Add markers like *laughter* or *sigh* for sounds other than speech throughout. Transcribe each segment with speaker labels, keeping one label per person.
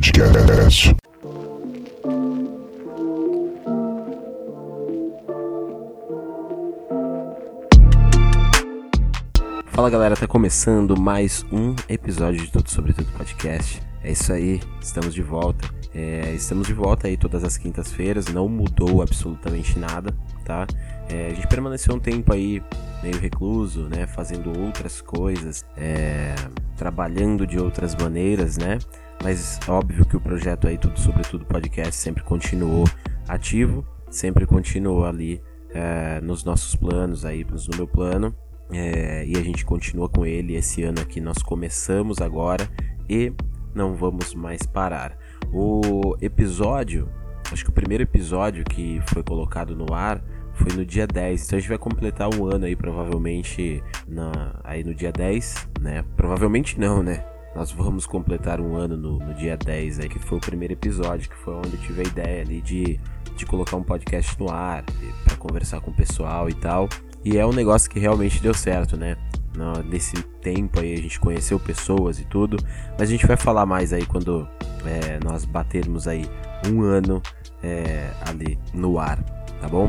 Speaker 1: Podcast.
Speaker 2: Fala galera, tá começando mais um episódio de Tudo Sobre Tudo Podcast. É isso aí, estamos de volta. É, estamos de volta aí todas as quintas-feiras, não mudou absolutamente nada, tá? É, a gente permaneceu um tempo aí meio recluso, né? Fazendo outras coisas, é, trabalhando de outras maneiras, né? Mas óbvio que o projeto aí Tudo Sobre Tudo Podcast sempre continuou ativo, sempre continuou ali é, nos nossos planos aí, no meu plano. É, e a gente continua com ele esse ano aqui. Nós começamos agora e não vamos mais parar. O episódio, acho que o primeiro episódio que foi colocado no ar foi no dia 10. Então a gente vai completar um ano aí, provavelmente, na, aí no dia 10, né? Provavelmente não, né? Nós vamos completar um ano no, no dia 10 aí, que foi o primeiro episódio, que foi onde eu tive a ideia ali de, de colocar um podcast no ar, para conversar com o pessoal e tal. E é um negócio que realmente deu certo, né? Nesse tempo aí a gente conheceu pessoas e tudo, mas a gente vai falar mais aí quando é, nós batermos aí um ano é, ali no ar, tá bom?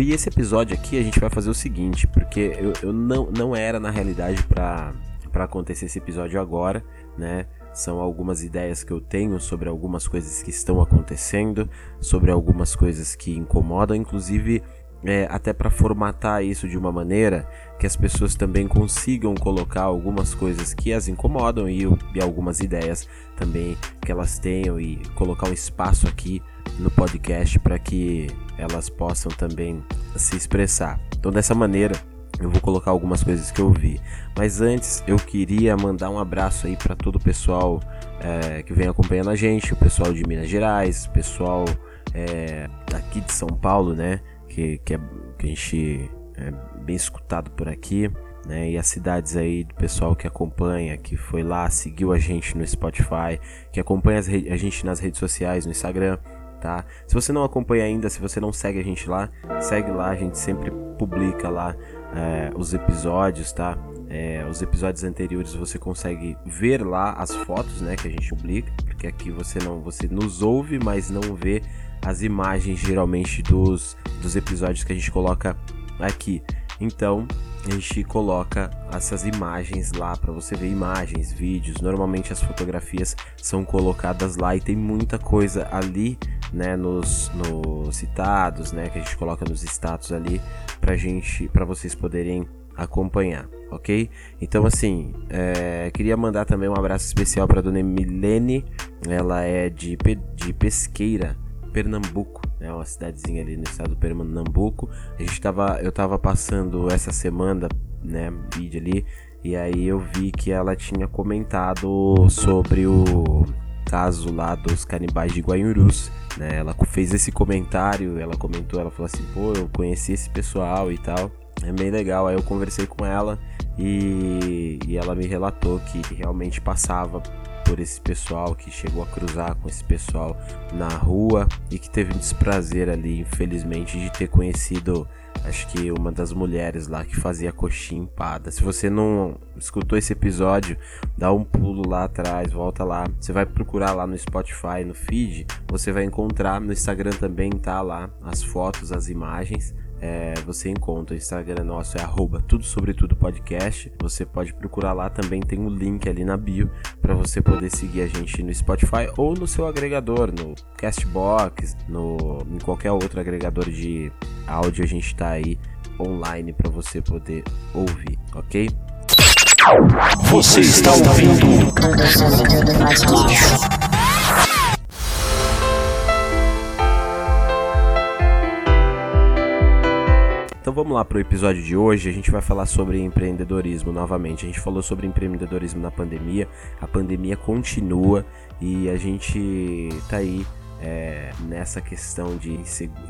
Speaker 2: E esse episódio aqui a gente vai fazer o seguinte, porque eu, eu não, não era na realidade para acontecer esse episódio agora, né? São algumas ideias que eu tenho sobre algumas coisas que estão acontecendo, sobre algumas coisas que incomodam, inclusive é, até para formatar isso de uma maneira que as pessoas também consigam colocar algumas coisas que as incomodam e, e, algumas ideias também que elas tenham e colocar um espaço aqui no podcast para que elas possam também se expressar. Então, dessa maneira, eu vou colocar algumas coisas que eu vi. Mas antes, eu queria mandar um abraço aí para todo o pessoal é, que vem acompanhando a gente, o pessoal de Minas Gerais, o pessoal é, aqui de São Paulo, né? que, que, é, que a gente é bem escutado por aqui. Né, e as cidades aí do pessoal que acompanha, que foi lá, seguiu a gente no Spotify, que acompanha a gente nas redes sociais, no Instagram, tá? Se você não acompanha ainda, se você não segue a gente lá, segue lá, a gente sempre publica lá é, os episódios, tá? É, os episódios anteriores você consegue ver lá as fotos, né, que a gente publica, porque aqui você não, você nos ouve, mas não vê as imagens geralmente dos, dos episódios que a gente coloca aqui. Então, a gente coloca essas imagens lá para você ver imagens, vídeos. Normalmente as fotografias são colocadas lá e tem muita coisa ali, né, nos, nos citados, né, que a gente coloca nos status ali pra gente, para vocês poderem acompanhar, ok? Então assim, é, queria mandar também um abraço especial para dona Milene, ela é de, de Pesqueira, Pernambuco, né, uma cidadezinha ali no estado do Pernambuco. A gente tava, eu tava passando essa semana, né, vídeo ali, e aí eu vi que ela tinha comentado sobre o caso lá dos canibais de Guaiurus, né? Ela fez esse comentário, ela comentou, ela falou assim, pô, eu conheci esse pessoal e tal. É bem legal. Aí eu conversei com ela e, e ela me relatou que realmente passava por esse pessoal, que chegou a cruzar com esse pessoal na rua e que teve um desprazer ali, infelizmente, de ter conhecido, acho que uma das mulheres lá que fazia coxinha empada. Se você não escutou esse episódio, dá um pulo lá atrás, volta lá. Você vai procurar lá no Spotify, no feed, você vai encontrar no Instagram também tá lá as fotos, as imagens é, você encontra. O Instagram nosso é arroba tudo sobre tudo podcast. Você pode procurar lá também, tem um link ali na bio para você poder seguir a gente no Spotify ou no seu agregador, no Castbox, no, em qualquer outro agregador de áudio. A gente está aí online para você poder ouvir, ok?
Speaker 1: Você está ouvindo?
Speaker 2: Então vamos lá para o episódio de hoje. A gente vai falar sobre empreendedorismo novamente. A gente falou sobre empreendedorismo na pandemia. A pandemia continua e a gente tá aí é, nessa questão de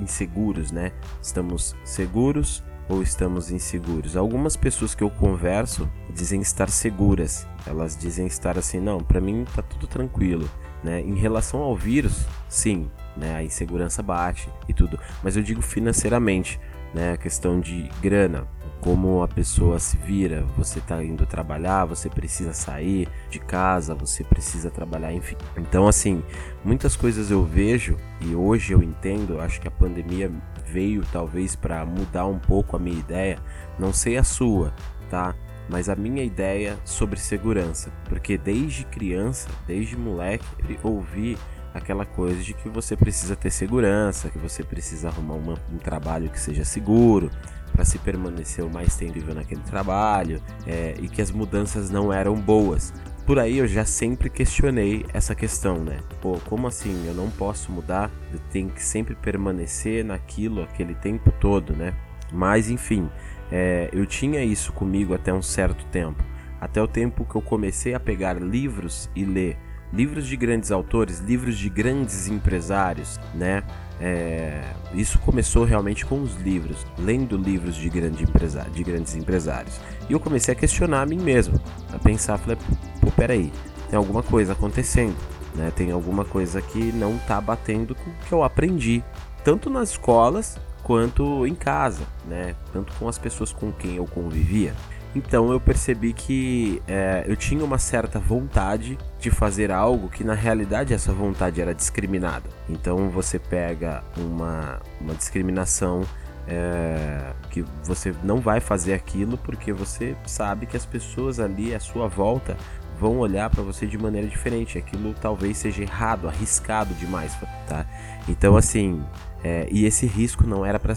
Speaker 2: inseguros, né? Estamos seguros ou estamos inseguros? Algumas pessoas que eu converso dizem estar seguras. Elas dizem estar assim, não, para mim tá tudo tranquilo. Né? Em relação ao vírus, sim, né? a insegurança bate e tudo. Mas eu digo financeiramente né? A questão de grana. como a pessoa se vira. Você está indo trabalhar, você precisa sair de casa, você precisa trabalhar, enfim. Então, assim, muitas coisas eu vejo e hoje eu entendo. Acho que a pandemia veio talvez para mudar um pouco a minha ideia. Não sei a sua, tá? Mas a minha ideia sobre segurança, porque desde criança, desde moleque, ouvi aquela coisa de que você precisa ter segurança, que você precisa arrumar uma, um trabalho que seja seguro para se permanecer o mais tempo naquele trabalho é, e que as mudanças não eram boas. Por aí eu já sempre questionei essa questão, né? Pô, como assim? Eu não posso mudar? Eu tenho que sempre permanecer naquilo aquele tempo todo, né? Mas enfim, é, eu tinha isso comigo até um certo tempo. Até o tempo que eu comecei a pegar livros e ler livros de grandes autores, livros de grandes empresários, né? É, isso começou realmente com os livros, lendo livros de, grande empresa, de grandes empresários. E eu comecei a questionar a mim mesmo, a pensar, falei, pô, peraí, tem alguma coisa acontecendo, né? Tem alguma coisa que não tá batendo com o que eu aprendi, tanto nas escolas quanto em casa, né? Tanto com as pessoas com quem eu convivia. Então eu percebi que é, eu tinha uma certa vontade de fazer algo que na realidade essa vontade era discriminada. Então você pega uma, uma discriminação é, que você não vai fazer aquilo porque você sabe que as pessoas ali à sua volta vão olhar para você de maneira diferente. Aquilo talvez seja errado, arriscado demais, tá? Então assim, é, e esse risco não era para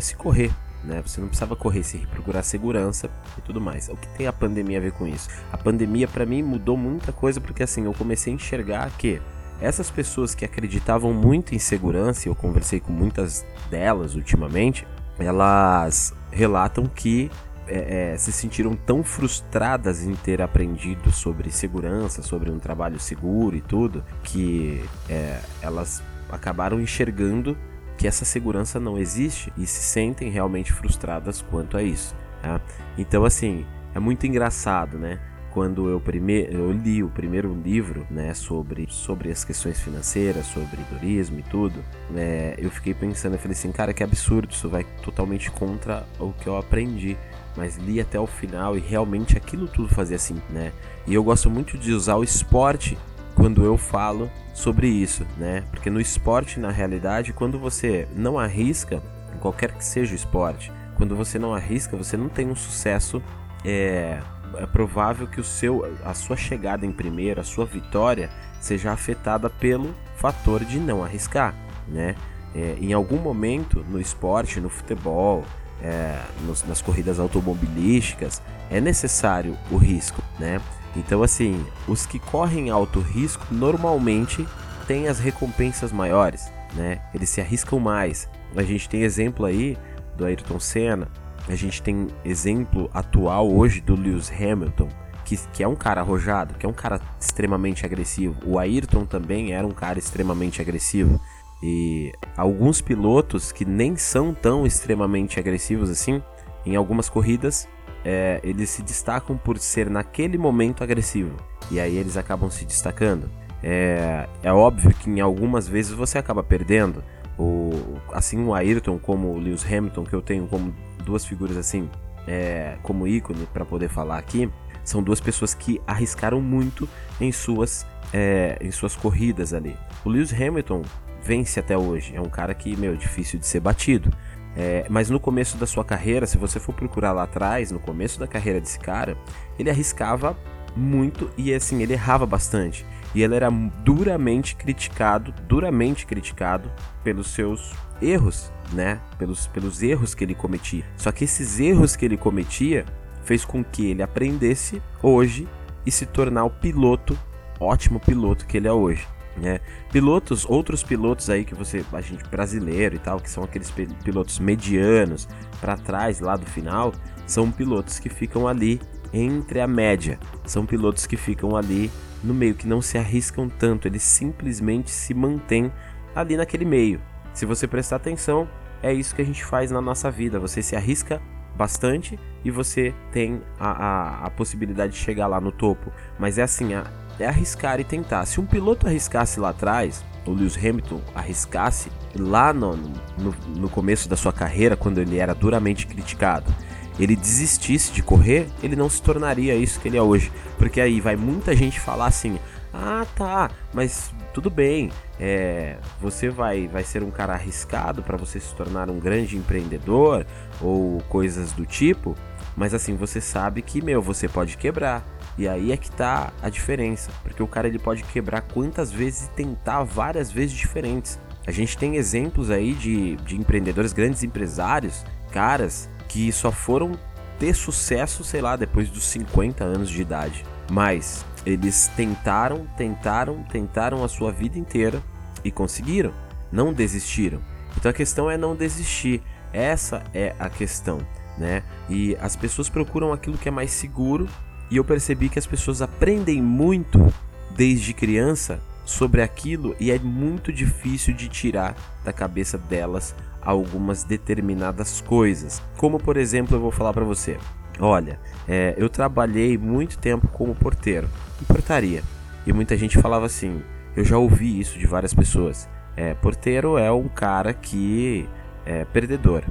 Speaker 2: se correr né? Você não precisava correr, se procurar segurança e tudo mais. O que tem a pandemia a ver com isso? A pandemia para mim mudou muita coisa porque assim, eu comecei a enxergar que essas pessoas que acreditavam muito em segurança, eu conversei com muitas delas ultimamente, elas relatam que é, é, se sentiram tão frustradas em ter aprendido sobre segurança, sobre um trabalho seguro e tudo, que é, elas acabaram enxergando que essa segurança não existe e se sentem realmente frustradas quanto a isso. Tá? Então, assim, é muito engraçado, né? Quando eu, primeiro, eu li o primeiro livro né, sobre, sobre as questões financeiras, sobre turismo e tudo, né, eu fiquei pensando, eu falei assim, cara, que absurdo, isso vai totalmente contra o que eu aprendi mas li até o final e realmente aquilo tudo fazia assim, né? E eu gosto muito de usar o esporte quando eu falo sobre isso, né? Porque no esporte, na realidade, quando você não arrisca, qualquer que seja o esporte, quando você não arrisca, você não tem um sucesso. É, é provável que o seu, a sua chegada em primeiro, a sua vitória, seja afetada pelo fator de não arriscar, né? É, em algum momento no esporte, no futebol, é, nos, nas corridas automobilísticas, é necessário o risco, né? Então, assim, os que correm alto risco normalmente têm as recompensas maiores, né? Eles se arriscam mais. A gente tem exemplo aí do Ayrton Senna, a gente tem exemplo atual hoje do Lewis Hamilton, que, que é um cara arrojado, que é um cara extremamente agressivo. O Ayrton também era um cara extremamente agressivo. E alguns pilotos que nem são tão extremamente agressivos assim, em algumas corridas é, eles se destacam por ser naquele momento agressivo. E aí eles acabam se destacando. É, é óbvio que em algumas vezes você acaba perdendo. O, assim o Ayrton como o Lewis Hamilton, que eu tenho como duas figuras assim, é, como ícone para poder falar aqui, são duas pessoas que arriscaram muito em suas, é, em suas corridas ali. O Lewis Hamilton vence até hoje, é um cara que, meu, difícil de ser batido. É, mas no começo da sua carreira, se você for procurar lá atrás, no começo da carreira desse cara, ele arriscava muito e assim, ele errava bastante. E ele era duramente criticado, duramente criticado pelos seus erros, né? Pelos, pelos erros que ele cometia. Só que esses erros que ele cometia fez com que ele aprendesse hoje e se tornar o piloto, ótimo piloto que ele é hoje. Né? Pilotos, outros pilotos aí que você, a gente brasileiro e tal, que são aqueles pilotos medianos para trás lá do final, são pilotos que ficam ali entre a média. São pilotos que ficam ali no meio, que não se arriscam tanto, eles simplesmente se mantêm ali naquele meio. Se você prestar atenção, é isso que a gente faz na nossa vida. Você se arrisca bastante e você tem a, a, a possibilidade de chegar lá no topo. Mas é assim, a, é arriscar e tentar. Se um piloto arriscasse lá atrás, o Lewis Hamilton arriscasse lá no, no, no, começo da sua carreira, quando ele era duramente criticado, ele desistisse de correr, ele não se tornaria isso que ele é hoje. Porque aí vai muita gente falar assim: ah, tá, mas tudo bem, é, você vai, vai ser um cara arriscado para você se tornar um grande empreendedor ou coisas do tipo, mas assim, você sabe que, meu, você pode quebrar. E aí é que tá a diferença, porque o cara ele pode quebrar quantas vezes e tentar várias vezes diferentes. A gente tem exemplos aí de, de empreendedores, grandes empresários, caras que só foram ter sucesso, sei lá, depois dos 50 anos de idade. Mas eles tentaram, tentaram, tentaram a sua vida inteira e conseguiram. Não desistiram. Então a questão é não desistir. Essa é a questão, né? E as pessoas procuram aquilo que é mais seguro e eu percebi que as pessoas aprendem muito desde criança sobre aquilo e é muito difícil de tirar da cabeça delas algumas determinadas coisas. Como por exemplo, eu vou falar para você. Olha, é, eu trabalhei muito tempo como porteiro em portaria e muita gente falava assim. Eu já ouvi isso de várias pessoas. É, porteiro é um cara que é perdedor.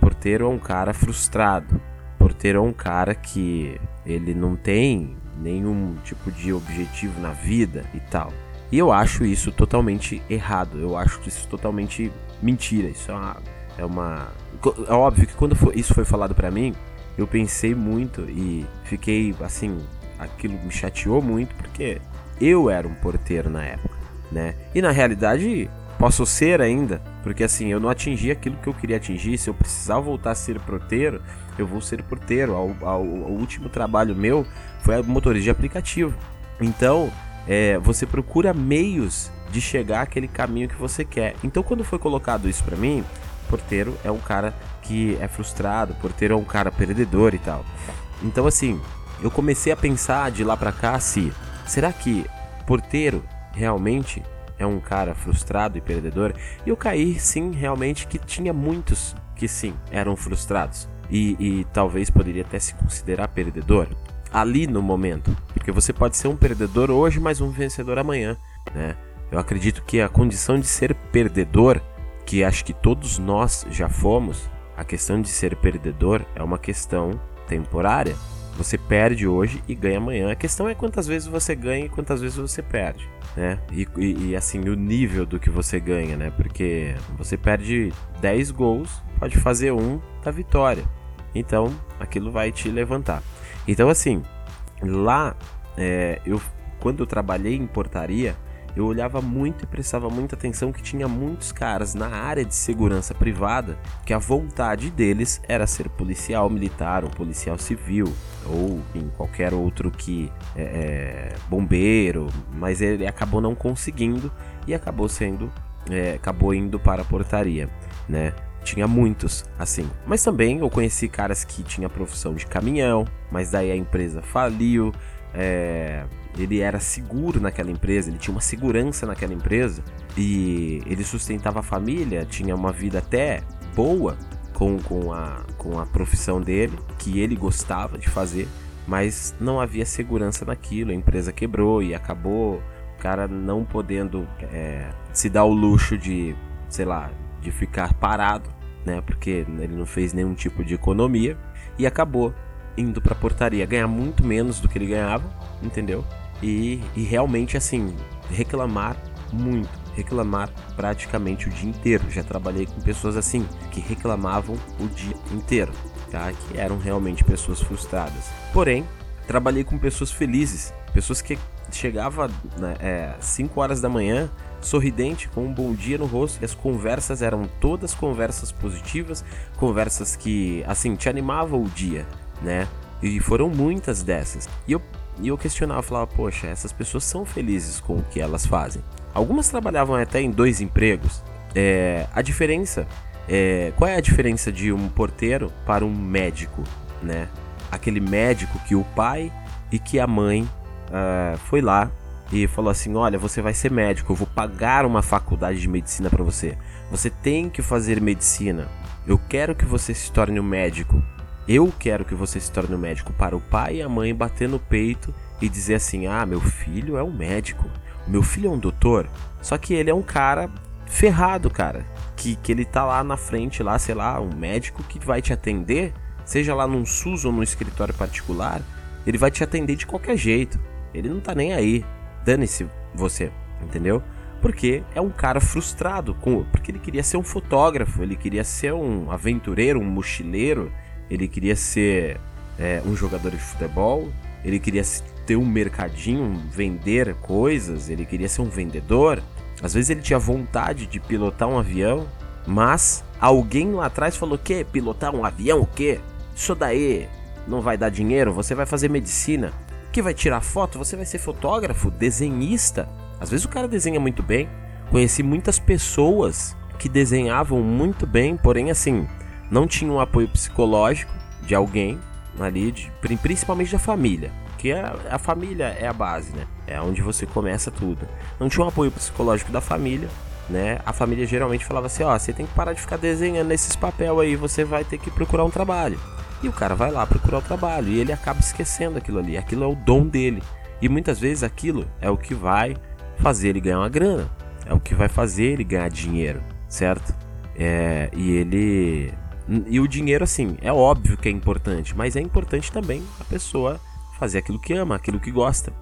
Speaker 2: Porteiro é um cara frustrado. Porteiro é um cara que ele não tem nenhum tipo de objetivo na vida e tal. E eu acho isso totalmente errado. Eu acho isso totalmente mentira. Isso é uma. É, uma... é óbvio que quando isso foi falado para mim, eu pensei muito e fiquei assim. Aquilo me chateou muito porque eu era um porteiro na época, né? E na realidade posso ser ainda, porque assim, eu não atingi aquilo que eu queria atingir. Se eu precisar voltar a ser porteiro, eu vou ser porteiro. O último trabalho meu foi motorista de aplicativo. Então, é, você procura meios de chegar àquele caminho que você quer. Então, quando foi colocado isso para mim, porteiro é um cara que é frustrado, porteiro é um cara perdedor e tal. Então, assim, eu comecei a pensar de lá para cá se será que porteiro realmente é um cara frustrado e perdedor? E eu caí sim, realmente que tinha muitos que sim eram frustrados e, e talvez poderia até se considerar perdedor ali no momento. Porque você pode ser um perdedor hoje, mas um vencedor amanhã, né? Eu acredito que a condição de ser perdedor, que acho que todos nós já fomos, a questão de ser perdedor é uma questão temporária. Você perde hoje e ganha amanhã. A questão é quantas vezes você ganha e quantas vezes você perde, né? E, e, e, assim, o nível do que você ganha, né? Porque você perde 10 gols, pode fazer um da vitória. Então, aquilo vai te levantar. Então, assim, lá, é, eu, quando eu trabalhei em portaria, eu olhava muito e prestava muita atenção que tinha muitos caras na área de segurança privada que a vontade deles era ser policial militar, ou policial civil, ou em qualquer outro que é, é, bombeiro, mas ele acabou não conseguindo e acabou sendo, é, acabou indo para a portaria, né? Tinha muitos, assim. Mas também eu conheci caras que tinham profissão de caminhão, mas daí a empresa faliu. É, ele era seguro naquela empresa, ele tinha uma segurança naquela empresa e ele sustentava a família, tinha uma vida até boa com, com, a, com a profissão dele, que ele gostava de fazer, mas não havia segurança naquilo, a empresa quebrou e acabou o cara não podendo é, se dar o luxo de, sei lá, de ficar parado, né? Porque ele não fez nenhum tipo de economia e acabou indo para portaria ganhar muito menos do que ele ganhava, entendeu? E, e realmente assim reclamar muito, reclamar praticamente o dia inteiro. Já trabalhei com pessoas assim que reclamavam o dia inteiro, tá? Que eram realmente pessoas frustradas. Porém, trabalhei com pessoas felizes, pessoas que chegava né, é, 5 horas da manhã sorridente, com um bom dia no rosto, e as conversas eram todas conversas positivas, conversas que, assim, te animavam o dia, né? E foram muitas dessas. E eu, e eu questionava, falava, poxa, essas pessoas são felizes com o que elas fazem. Algumas trabalhavam até em dois empregos. É, a diferença, é, qual é a diferença de um porteiro para um médico, né? Aquele médico que o pai e que a mãe uh, foi lá e falou assim: Olha, você vai ser médico, eu vou pagar uma faculdade de medicina para você. Você tem que fazer medicina. Eu quero que você se torne um médico. Eu quero que você se torne um médico. Para o pai e a mãe bater no peito e dizer assim: Ah, meu filho é um médico. Meu filho é um doutor. Só que ele é um cara ferrado, cara. Que, que ele tá lá na frente, lá, sei lá, um médico que vai te atender seja lá num SUS ou num escritório particular, ele vai te atender de qualquer jeito. Ele não tá nem aí. Dane-se você, entendeu? Porque é um cara frustrado, com, porque ele queria ser um fotógrafo, ele queria ser um aventureiro, um mochileiro, ele queria ser é, um jogador de futebol, ele queria ter um mercadinho, vender coisas, ele queria ser um vendedor. Às vezes ele tinha vontade de pilotar um avião, mas alguém lá atrás falou: que pilotar um avião o quê? Isso daí não vai dar dinheiro, você vai fazer medicina. Que vai tirar foto, você vai ser fotógrafo, desenhista. Às vezes o cara desenha muito bem. Conheci muitas pessoas que desenhavam muito bem, porém assim, não tinham um apoio psicológico de alguém ali, de, principalmente da família. Que a, a família é a base, né? É onde você começa tudo. Não tinha um apoio psicológico da família, né? A família geralmente falava assim: ó, você tem que parar de ficar desenhando esses papel aí, você vai ter que procurar um trabalho. E o cara vai lá procurar o trabalho e ele acaba esquecendo aquilo ali. Aquilo é o dom dele. E muitas vezes aquilo é o que vai fazer ele ganhar uma grana. É o que vai fazer ele ganhar dinheiro, certo? É, e ele. E o dinheiro, assim, é óbvio que é importante, mas é importante também a pessoa fazer aquilo que ama, aquilo que gosta.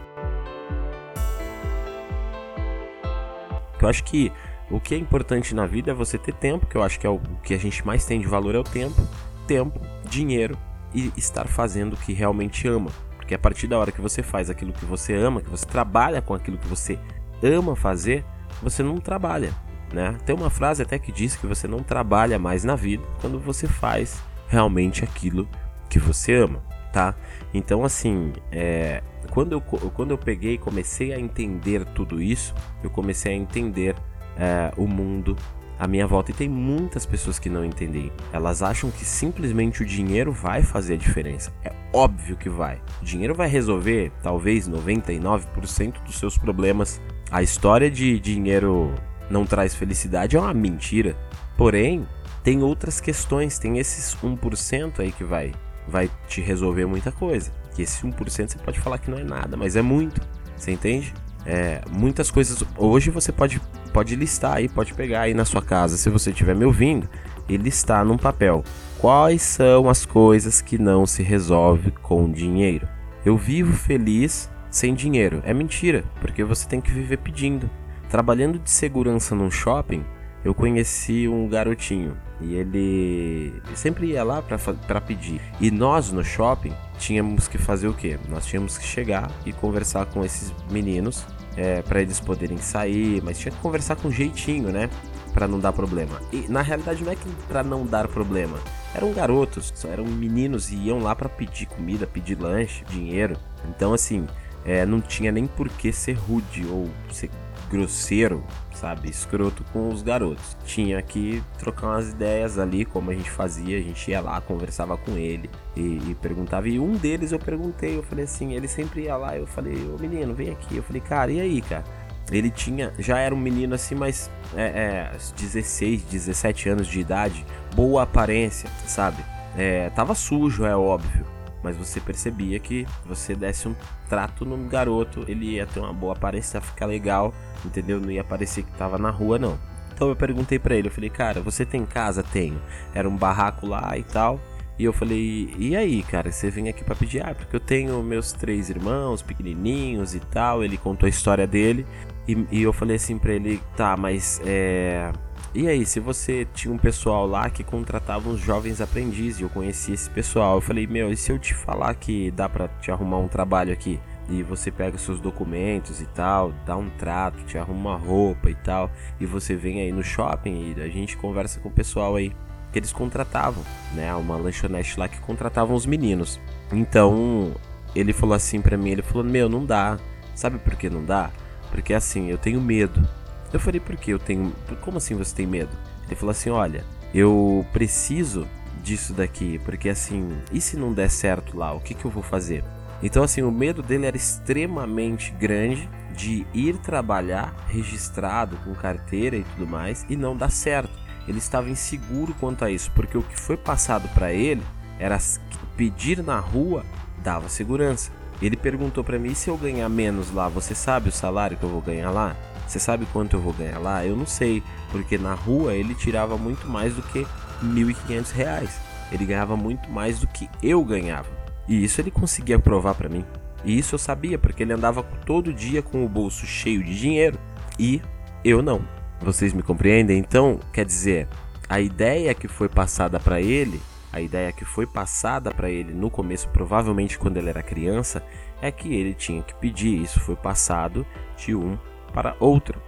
Speaker 2: Eu acho que o que é importante na vida é você ter tempo, que eu acho que é o que a gente mais tem de valor é o tempo tempo, dinheiro e estar fazendo o que realmente ama. Porque a partir da hora que você faz aquilo que você ama, que você trabalha com aquilo que você ama fazer, você não trabalha, né? Tem uma frase até que diz que você não trabalha mais na vida quando você faz realmente aquilo que você ama, tá? Então, assim, é, quando, eu, quando eu peguei e comecei a entender tudo isso, eu comecei a entender é, o mundo à minha volta e tem muitas pessoas que não entendem. Elas acham que simplesmente o dinheiro vai fazer a diferença. É óbvio que vai. O dinheiro vai resolver talvez 99% dos seus problemas. A história de dinheiro não traz felicidade é uma mentira. Porém, tem outras questões, tem esses 1% aí que vai vai te resolver muita coisa. Que esse 1% você pode falar que não é nada, mas é muito. Você entende? É, muitas coisas. Hoje você pode pode listar aí, pode pegar aí na sua casa, se você estiver me ouvindo, e listar num papel quais são as coisas que não se resolve com dinheiro. Eu vivo feliz sem dinheiro. É mentira, porque você tem que viver pedindo. Trabalhando de segurança num shopping, eu conheci um garotinho e ele sempre ia lá para pedir. E nós no shopping tínhamos que fazer o quê? Nós tínhamos que chegar e conversar com esses meninos é, para eles poderem sair, mas tinha que conversar com jeitinho, né? Para não dar problema. E na realidade não é que para não dar problema. Eram garotos, eram meninos e iam lá para pedir comida, pedir lanche, dinheiro. Então assim, é, não tinha nem por que ser rude ou ser grosseiro, sabe, escroto com os garotos. Tinha que trocar umas ideias ali, como a gente fazia, a gente ia lá, conversava com ele e, e perguntava. E um deles eu perguntei, eu falei assim, ele sempre ia lá, eu falei, ô menino, vem aqui. Eu falei, cara, e aí, cara? Ele tinha, já era um menino assim, mas é, é, 16, 17 anos de idade, boa aparência, sabe? É, tava sujo, é óbvio mas você percebia que você desse um trato no garoto, ele ia ter uma boa aparência, ficar legal, entendeu? Não ia parecer que tava na rua, não. Então eu perguntei para ele, eu falei, cara, você tem casa? Tenho. Era um barraco lá e tal. E eu falei, e aí, cara, você vem aqui para pedir? Ah, porque eu tenho meus três irmãos pequenininhos e tal. Ele contou a história dele. E, e eu falei assim pra ele, tá, mas é e aí, se você tinha um pessoal lá que contratava uns jovens aprendizes, eu conheci esse pessoal, eu falei, meu, e se eu te falar que dá pra te arrumar um trabalho aqui? E você pega seus documentos e tal, dá um trato, te arruma uma roupa e tal, e você vem aí no shopping e a gente conversa com o pessoal aí que eles contratavam, né? Uma lanchonete lá que contratavam os meninos. Então, ele falou assim pra mim, ele falou, meu, não dá. Sabe por que não dá? Porque assim, eu tenho medo eu falei, por que eu tenho. Como assim você tem medo? Ele falou assim: olha, eu preciso disso daqui, porque assim, e se não der certo lá, o que, que eu vou fazer? Então, assim, o medo dele era extremamente grande de ir trabalhar registrado com carteira e tudo mais e não dar certo. Ele estava inseguro quanto a isso, porque o que foi passado para ele era pedir na rua dava segurança. Ele perguntou para mim: se eu ganhar menos lá, você sabe o salário que eu vou ganhar lá? Você sabe quanto eu vou ganhar lá? Eu não sei, porque na rua ele tirava muito mais do que R$ 1.500. ele ganhava muito mais do que eu ganhava. E isso ele conseguia provar para mim. E isso eu sabia, porque ele andava todo dia com o bolso cheio de dinheiro e eu não. Vocês me compreendem? Então, quer dizer, a ideia que foi passada para ele, a ideia que foi passada para ele no começo, provavelmente quando ele era criança, é que ele tinha que pedir. Isso foi passado de um para outro.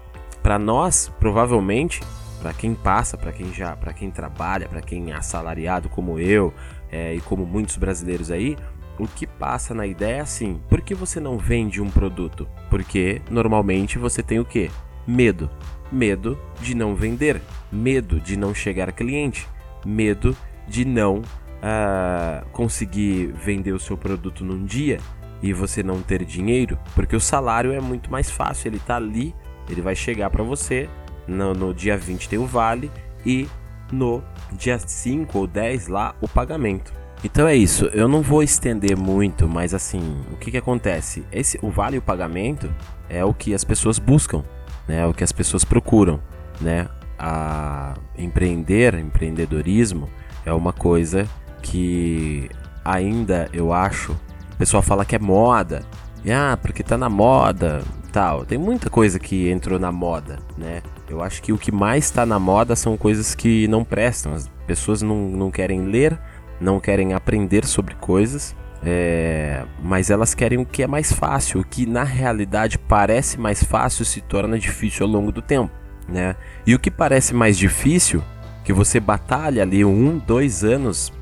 Speaker 2: Para nós, provavelmente, para quem passa, para quem já, para quem trabalha, para quem é assalariado como eu é, e como muitos brasileiros aí, o que passa na ideia é assim: por que você não vende um produto? Porque normalmente você tem o quê? Medo. Medo de não vender, medo de não chegar cliente, medo de não uh, conseguir vender o seu produto num dia e você não ter dinheiro, porque o salário é muito mais fácil, ele tá ali, ele vai chegar para você, no, no dia 20 tem o vale e no dia 5 ou 10 lá o pagamento. Então é isso, eu não vou estender muito, mas assim, o que que acontece? Esse, o vale e o pagamento é o que as pessoas buscam, né? É o que as pessoas procuram, né? A empreender, empreendedorismo é uma coisa que ainda eu acho, o pessoal fala que é moda, e, ah, porque tá na moda, tal. Tem muita coisa que entrou na moda, né? Eu acho que o que mais está na moda são coisas que não prestam. As pessoas não, não querem ler, não querem aprender sobre coisas, é, mas elas querem o que é mais fácil. O que na realidade parece mais fácil se torna difícil ao longo do tempo, né? E o que parece mais difícil, que você batalha ali um, dois anos,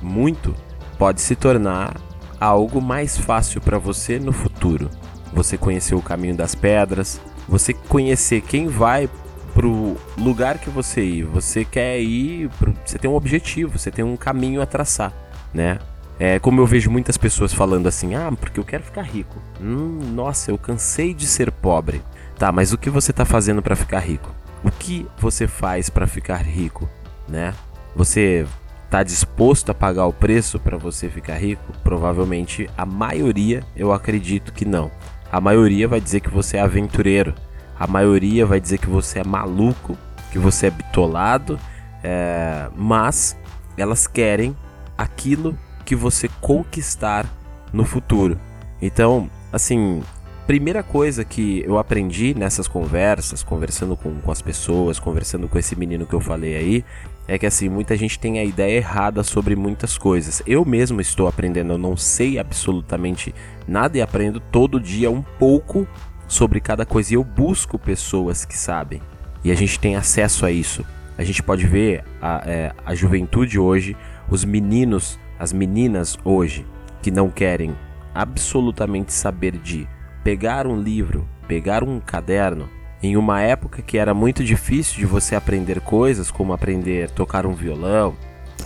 Speaker 2: muito, pode se tornar algo mais fácil para você no futuro. Você conhecer o caminho das pedras, você conhecer quem vai pro lugar que você ir. Você quer ir, pro, você tem um objetivo, você tem um caminho a traçar, né? É como eu vejo muitas pessoas falando assim: "Ah, porque eu quero ficar rico". Hum, nossa, eu cansei de ser pobre. Tá, mas o que você tá fazendo para ficar rico? O que você faz para ficar rico, né? Você tá disposto a pagar o preço para você ficar rico? Provavelmente a maioria, eu acredito que não. A maioria vai dizer que você é aventureiro. A maioria vai dizer que você é maluco, que você é bitolado. É... Mas elas querem aquilo que você conquistar no futuro. Então, assim, primeira coisa que eu aprendi nessas conversas, conversando com, com as pessoas, conversando com esse menino que eu falei aí, é que assim, muita gente tem a ideia errada sobre muitas coisas. Eu mesmo estou aprendendo, eu não sei absolutamente nada e aprendo todo dia um pouco sobre cada coisa. E eu busco pessoas que sabem. E a gente tem acesso a isso. A gente pode ver a, é, a juventude hoje, os meninos, as meninas hoje, que não querem absolutamente saber de pegar um livro, pegar um caderno, em uma época que era muito difícil de você aprender coisas, como aprender a tocar um violão,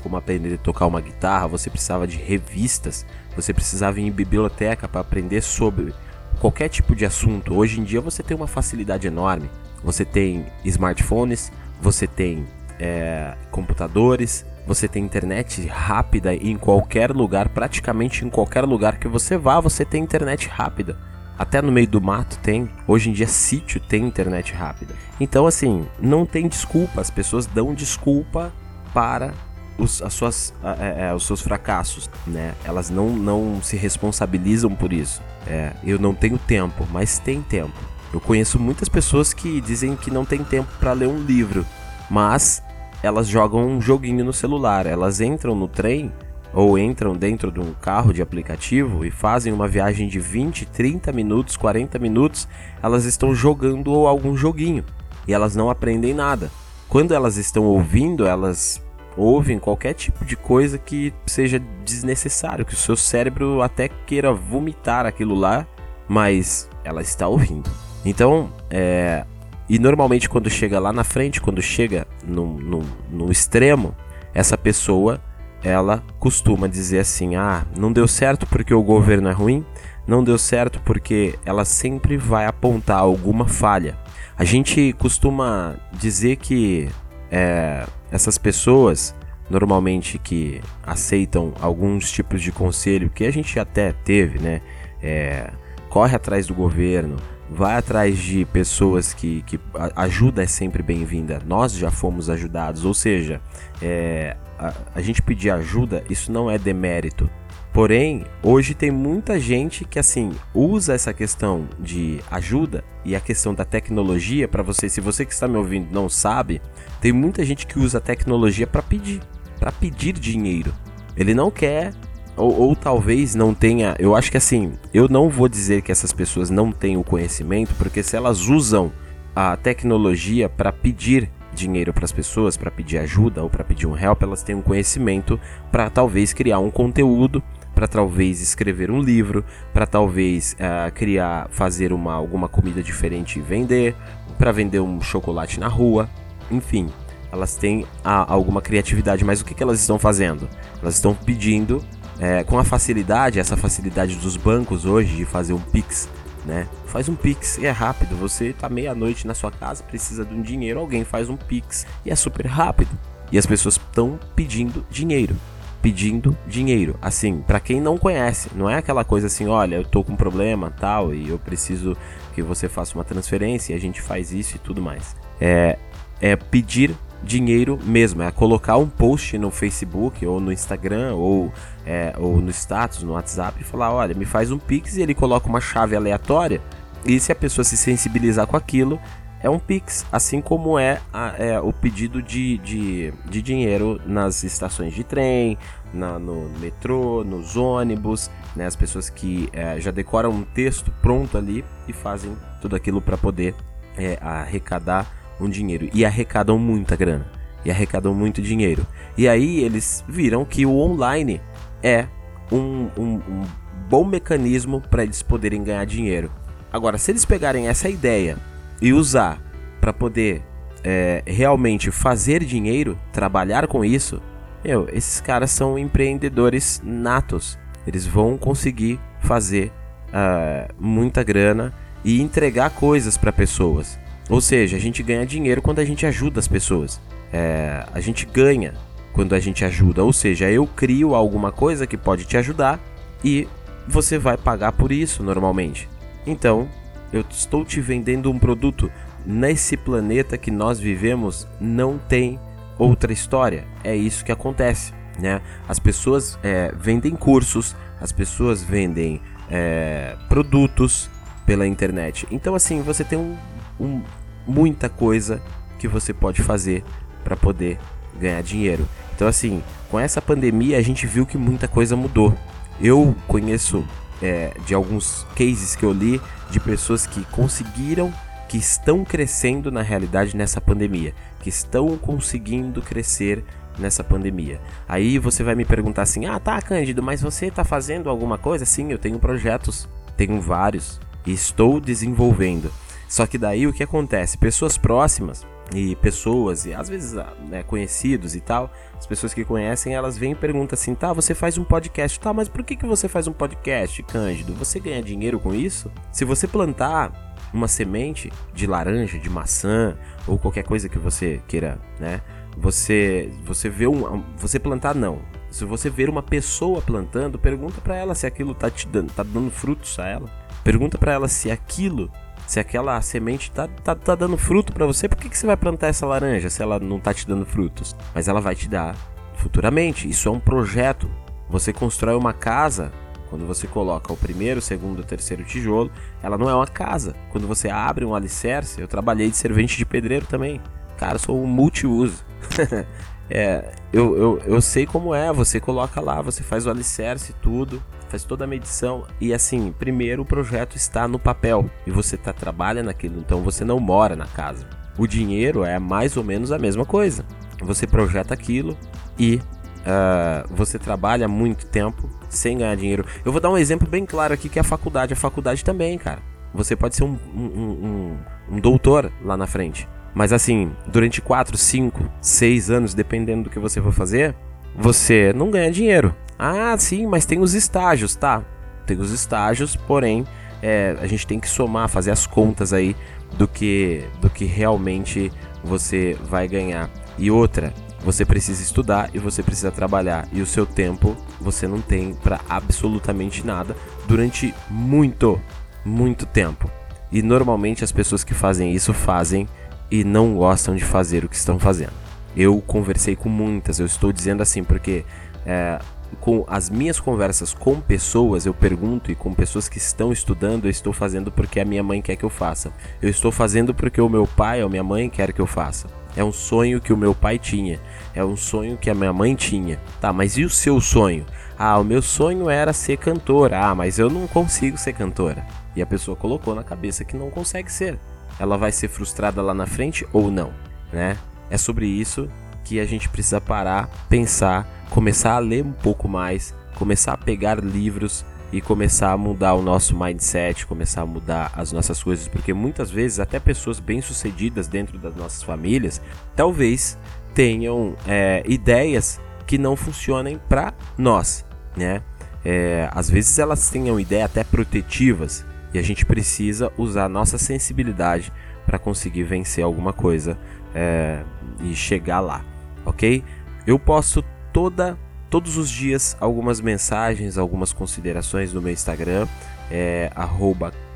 Speaker 2: como aprender a tocar uma guitarra, você precisava de revistas, você precisava ir em biblioteca para aprender sobre qualquer tipo de assunto. Hoje em dia você tem uma facilidade enorme. Você tem smartphones, você tem é, computadores, você tem internet rápida em qualquer lugar, praticamente em qualquer lugar que você vá, você tem internet rápida. Até no meio do mato tem. Hoje em dia, sítio tem internet rápida. Então, assim, não tem desculpa. As pessoas dão desculpa para os, as suas, é, é, os seus fracassos, né? Elas não, não se responsabilizam por isso. É, eu não tenho tempo, mas tem tempo. Eu conheço muitas pessoas que dizem que não tem tempo para ler um livro, mas elas jogam um joguinho no celular. Elas entram no trem ou entram dentro de um carro de aplicativo e fazem uma viagem de 20, 30 minutos, 40 minutos, elas estão jogando algum joguinho e elas não aprendem nada. Quando elas estão ouvindo, elas ouvem qualquer tipo de coisa que seja desnecessário, que o seu cérebro até queira vomitar aquilo lá, mas ela está ouvindo. Então, é, e normalmente quando chega lá na frente, quando chega no, no, no extremo, essa pessoa ela costuma dizer assim: ah, não deu certo porque o governo é ruim, não deu certo porque ela sempre vai apontar alguma falha. A gente costuma dizer que é, essas pessoas, normalmente que aceitam alguns tipos de conselho, que a gente até teve, né? É, corre atrás do governo, vai atrás de pessoas que, que ajuda é sempre bem-vinda. Nós já fomos ajudados, ou seja, é, a, a gente pedir ajuda, isso não é demérito. Porém, hoje tem muita gente que assim usa essa questão de ajuda e a questão da tecnologia para você. Se você que está me ouvindo não sabe, tem muita gente que usa a tecnologia para pedir, para pedir dinheiro. Ele não quer ou, ou, talvez não tenha. Eu acho que assim, eu não vou dizer que essas pessoas não têm o conhecimento, porque se elas usam a tecnologia para pedir dinheiro para as pessoas, para pedir ajuda ou para pedir um help, elas têm um conhecimento para talvez criar um conteúdo para talvez escrever um livro, para talvez uh, criar, fazer uma, alguma comida diferente e vender, para vender um chocolate na rua, enfim, elas têm alguma criatividade, mas o que, que elas estão fazendo? Elas estão pedindo é, com a facilidade, essa facilidade dos bancos hoje de fazer um Pix, né? Faz um Pix e é rápido. Você tá meia-noite na sua casa, precisa de um dinheiro, alguém faz um Pix e é super rápido. E as pessoas estão pedindo dinheiro pedindo dinheiro. Assim, para quem não conhece, não é aquela coisa assim, olha, eu tô com um problema, tal, e eu preciso que você faça uma transferência e a gente faz isso e tudo mais. É, é pedir dinheiro mesmo, é colocar um post no Facebook ou no Instagram ou, é, ou no status, no WhatsApp e falar, olha, me faz um Pix e ele coloca uma chave aleatória e se a pessoa se sensibilizar com aquilo, é um Pix, assim como é, a, é o pedido de, de, de, dinheiro nas estações de trem, na, no metrô, nos ônibus, né? as pessoas que é, já decoram um texto pronto ali e fazem tudo aquilo para poder é, arrecadar dinheiro. E arrecadam muita grana, e arrecadam muito dinheiro. E aí eles viram que o online é um, um, um bom mecanismo para eles poderem ganhar dinheiro. Agora, se eles pegarem essa ideia e usar para poder é, realmente fazer dinheiro, trabalhar com isso, meu, esses caras são empreendedores natos. Eles vão conseguir fazer uh, muita grana e entregar coisas para pessoas. Ou seja, a gente ganha dinheiro quando a gente ajuda as pessoas. É, a gente ganha quando a gente ajuda. Ou seja, eu crio alguma coisa que pode te ajudar e você vai pagar por isso normalmente. Então, eu estou te vendendo um produto. Nesse planeta que nós vivemos, não tem outra história. É isso que acontece. Né? As pessoas é, vendem cursos, as pessoas vendem é, produtos pela internet. Então, assim, você tem um, um, muita coisa que você pode fazer para poder ganhar dinheiro. Então, assim, com essa pandemia, a gente viu que muita coisa mudou. Eu conheço é, de alguns cases que eu li de pessoas que conseguiram, que estão crescendo na realidade nessa pandemia, que estão conseguindo crescer nessa pandemia. Aí você vai me perguntar assim: "Ah, tá, Cândido, mas você está fazendo alguma coisa?" Sim, eu tenho projetos, tenho vários e estou desenvolvendo. Só que daí o que acontece? Pessoas próximas e pessoas, e às vezes ah, né, conhecidos e tal, as pessoas que conhecem, elas vêm e perguntam assim: tá, você faz um podcast, tá, mas por que, que você faz um podcast, Cândido? Você ganha dinheiro com isso? Se você plantar uma semente de laranja, de maçã ou qualquer coisa que você queira, né? Você você vê um você plantar não. Se você ver uma pessoa plantando, pergunta para ela se aquilo tá te dando, tá dando frutos a ela. Pergunta para ela se aquilo se aquela semente tá, tá, tá dando fruto para você, por que, que você vai plantar essa laranja se ela não tá te dando frutos? Mas ela vai te dar futuramente. Isso é um projeto. Você constrói uma casa quando você coloca o primeiro, o segundo, o terceiro tijolo, ela não é uma casa. Quando você abre um alicerce, eu trabalhei de servente de pedreiro também. Cara, sou um multiuso. *laughs* é, eu, eu, eu sei como é, você coloca lá, você faz o alicerce, tudo faz toda a medição e assim, primeiro o projeto está no papel e você tá trabalha naquilo, então você não mora na casa. O dinheiro é mais ou menos a mesma coisa. Você projeta aquilo e uh, você trabalha muito tempo sem ganhar dinheiro. Eu vou dar um exemplo bem claro aqui que é a faculdade. A faculdade também, cara. Você pode ser um, um, um, um doutor lá na frente. Mas assim, durante 4, 5, 6 anos, dependendo do que você for fazer, você não ganha dinheiro. Ah, sim, mas tem os estágios, tá? Tem os estágios, porém, é, a gente tem que somar, fazer as contas aí do que, do que realmente você vai ganhar. E outra, você precisa estudar e você precisa trabalhar. E o seu tempo você não tem para absolutamente nada durante muito, muito tempo. E normalmente as pessoas que fazem isso fazem e não gostam de fazer o que estão fazendo. Eu conversei com muitas, eu estou dizendo assim porque é, com as minhas conversas com pessoas, eu pergunto e com pessoas que estão estudando, eu estou fazendo porque a minha mãe quer que eu faça. Eu estou fazendo porque o meu pai ou minha mãe quer que eu faça. É um sonho que o meu pai tinha, é um sonho que a minha mãe tinha. Tá, mas e o seu sonho? Ah, o meu sonho era ser cantora. Ah, mas eu não consigo ser cantora. E a pessoa colocou na cabeça que não consegue ser. Ela vai ser frustrada lá na frente ou não, né? É sobre isso que a gente precisa parar, pensar, começar a ler um pouco mais, começar a pegar livros e começar a mudar o nosso mindset, começar a mudar as nossas coisas, porque muitas vezes até pessoas bem-sucedidas dentro das nossas famílias talvez tenham é, ideias que não funcionem para nós, né? É, às vezes elas tenham ideias até protetivas e a gente precisa usar nossa sensibilidade para conseguir vencer alguma coisa é, e chegar lá, ok? Eu posto toda todos os dias algumas mensagens, algumas considerações no meu Instagram, é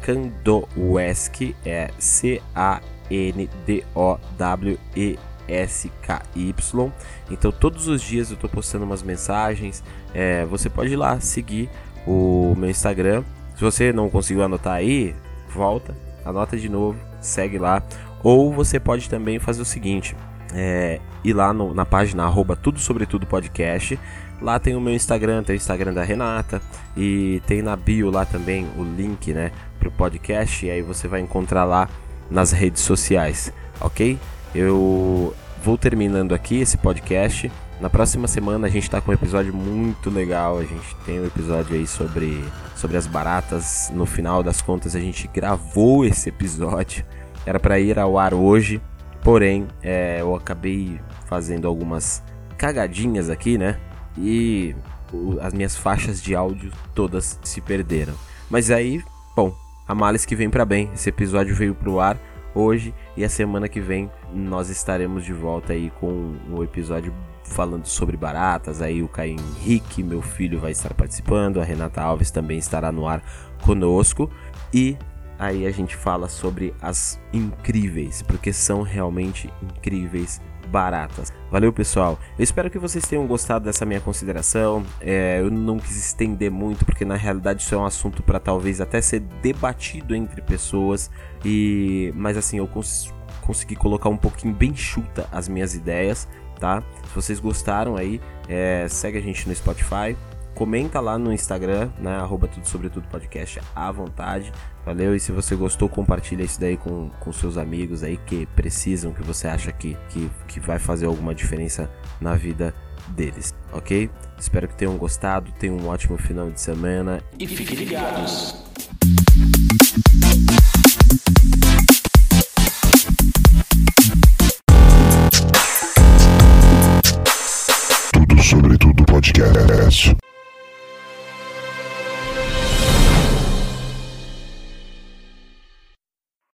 Speaker 2: @candowesk, é C A N D O W E S K Y. Então todos os dias eu estou postando umas mensagens. É, você pode ir lá seguir o meu Instagram. Se você não conseguiu anotar aí, volta, anota de novo, segue lá. Ou você pode também fazer o seguinte: é, ir lá no, na página arroba tudo sobre tudo podcast. Lá tem o meu Instagram, tem o Instagram da Renata e tem na bio lá também o link, né, pro podcast. E aí você vai encontrar lá nas redes sociais, ok? Eu vou terminando aqui esse podcast. Na próxima semana a gente está com um episódio muito legal. A gente tem um episódio aí sobre, sobre as baratas. No final das contas, a gente gravou esse episódio. Era para ir ao ar hoje, porém é, eu acabei fazendo algumas cagadinhas aqui, né? E o, as minhas faixas de áudio todas se perderam. Mas aí, bom, a males que vem para bem. Esse episódio veio pro ar hoje e a semana que vem nós estaremos de volta aí com um episódio falando sobre baratas. Aí o Caio Henrique, meu filho, vai estar participando, a Renata Alves também estará no ar conosco e aí a gente fala sobre as incríveis, porque são realmente incríveis baratas. Valeu, pessoal. Eu espero que vocês tenham gostado dessa minha consideração. É, eu não quis estender muito, porque na realidade isso é um assunto para talvez até ser debatido entre pessoas. E, mas assim, eu cons consegui colocar um pouquinho bem chuta as minhas ideias, tá? Se vocês gostaram aí, é, segue a gente no Spotify. Comenta lá no Instagram, né? Arroba tudo sobre tudo podcast à vontade. Valeu? E se você gostou, compartilha isso daí com, com seus amigos aí que precisam, que você acha que, que, que vai fazer alguma diferença na vida deles, ok? Espero que tenham gostado, tenham um ótimo final de semana.
Speaker 1: E fiquem ligados. Tudo sobre tudo podcast.